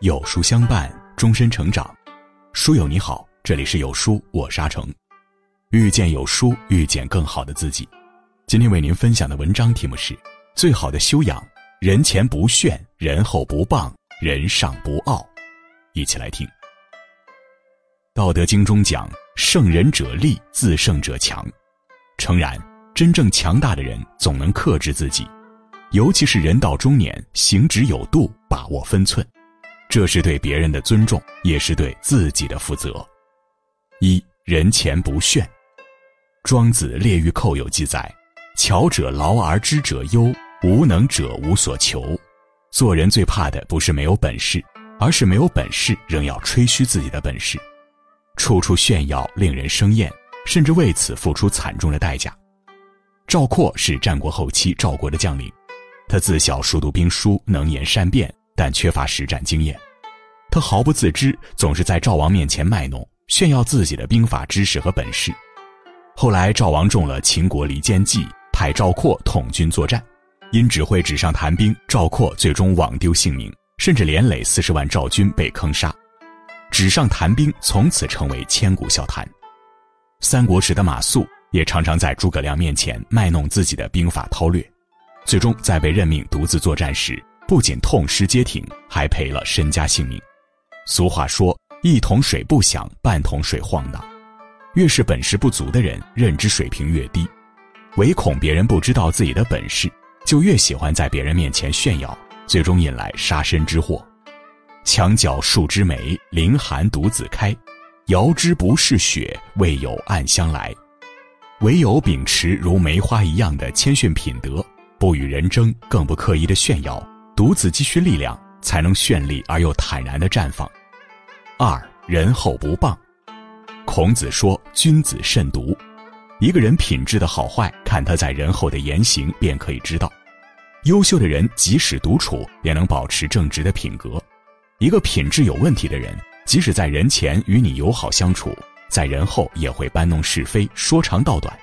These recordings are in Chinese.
有书相伴，终身成长。书友你好，这里是有书，我沙成。遇见有书，遇见更好的自己。今天为您分享的文章题目是：最好的修养，人前不炫，人后不傍，人上不傲。一起来听。《道德经》中讲：“胜人者力，自胜者强。”诚然，真正强大的人总能克制自己，尤其是人到中年，行止有度，把握分寸。这是对别人的尊重，也是对自己的负责。一人前不炫。庄子《列御寇》有记载：“巧者劳而知者忧，无能者无所求。”做人最怕的不是没有本事，而是没有本事仍要吹嘘自己的本事，处处炫耀，令人生厌，甚至为此付出惨重的代价。赵括是战国后期赵国的将领，他自小熟读兵书，能言善辩。但缺乏实战经验，他毫不自知，总是在赵王面前卖弄，炫耀自己的兵法知识和本事。后来赵王中了秦国离间计，派赵括统军作战，因只会纸上谈兵，赵括最终枉丢性命，甚至连累四十万赵军被坑杀。纸上谈兵从此成为千古笑谈。三国时的马谡也常常在诸葛亮面前卖弄自己的兵法韬略，最终在被任命独自作战时。不仅痛失街亭，还赔了身家性命。俗话说：“一桶水不响，半桶水晃荡。”越是本事不足的人，认知水平越低，唯恐别人不知道自己的本事，就越喜欢在别人面前炫耀，最终引来杀身之祸。墙角数枝梅，凌寒独自开。遥知不是雪，为有暗香来。唯有秉持如梅花一样的谦逊品德，不与人争，更不刻意的炫耀。独自积蓄力量，才能绚丽而又坦然的绽放。二人后不傍。孔子说：“君子慎独。”一个人品质的好坏，看他在人后的言行便可以知道。优秀的人即使独处，也能保持正直的品格；一个品质有问题的人，即使在人前与你友好相处，在人后也会搬弄是非、说长道短。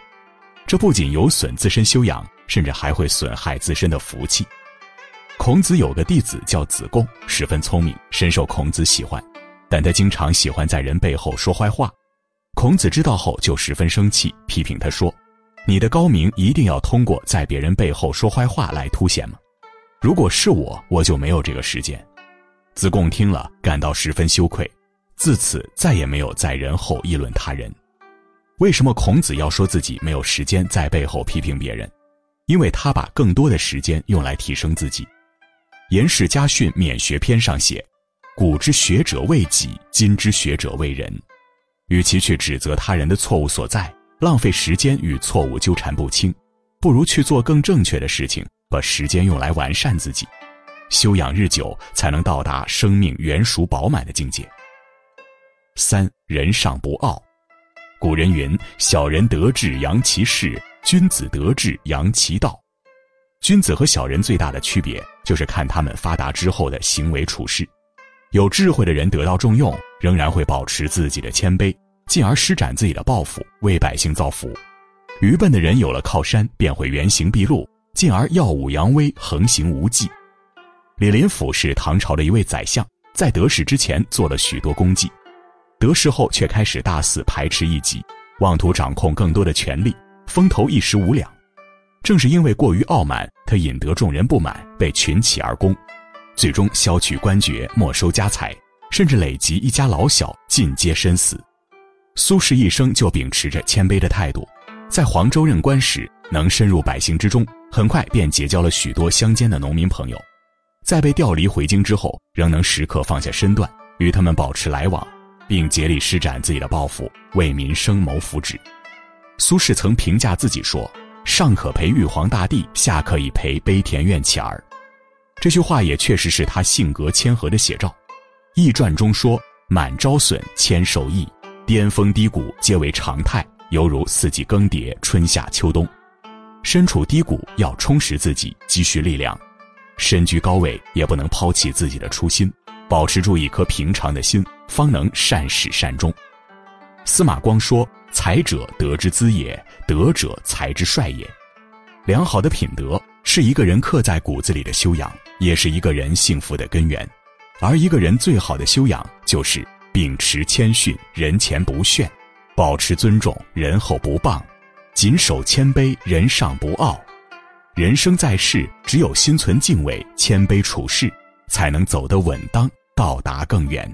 这不仅有损自身修养，甚至还会损害自身的福气。孔子有个弟子叫子贡，十分聪明，深受孔子喜欢，但他经常喜欢在人背后说坏话。孔子知道后就十分生气，批评他说：“你的高明一定要通过在别人背后说坏话来凸显吗？如果是我，我就没有这个时间。”子贡听了，感到十分羞愧，自此再也没有在人后议论他人。为什么孔子要说自己没有时间在背后批评别人？因为他把更多的时间用来提升自己。《颜氏家训·勉学篇》上写：“古之学者为己，今之学者为人。与其去指责他人的错误所在，浪费时间与错误纠缠不清，不如去做更正确的事情，把时间用来完善自己。修养日久，才能到达生命圆熟饱满的境界。”三人上不傲。古人云：“小人得志扬其事，君子得志扬其道。”君子和小人最大的区别，就是看他们发达之后的行为处事。有智慧的人得到重用，仍然会保持自己的谦卑，进而施展自己的抱负，为百姓造福；愚笨的人有了靠山，便会原形毕露，进而耀武扬威，横行无忌。李林甫是唐朝的一位宰相，在得势之前做了许多功绩，得势后却开始大肆排斥异己，妄图掌控更多的权力，风头一时无两。正是因为过于傲慢，他引得众人不满，被群起而攻，最终削去官爵，没收家财，甚至累及一家老小，尽皆身死。苏轼一生就秉持着谦卑的态度，在黄州任官时，能深入百姓之中，很快便结交了许多乡间的农民朋友。在被调离回京之后，仍能时刻放下身段，与他们保持来往，并竭力施展自己的抱负，为民生谋福祉。苏轼曾评价自己说。上可陪玉皇大帝，下可以陪悲田院乞儿。这句话也确实是他性格谦和的写照。《易传》中说：“满招损，谦受益，巅峰低谷皆为常态，犹如四季更迭，春夏秋冬。身处低谷，要充实自己，积蓄力量；身居高位，也不能抛弃自己的初心，保持住一颗平常的心，方能善始善终。”司马光说。才者，德之资也；德者，才之帅也。良好的品德是一个人刻在骨子里的修养，也是一个人幸福的根源。而一个人最好的修养，就是秉持谦逊，人前不炫；保持尊重，人后不谤；谨守谦卑，人上不傲。人生在世，只有心存敬畏，谦卑处事，才能走得稳当，到达更远。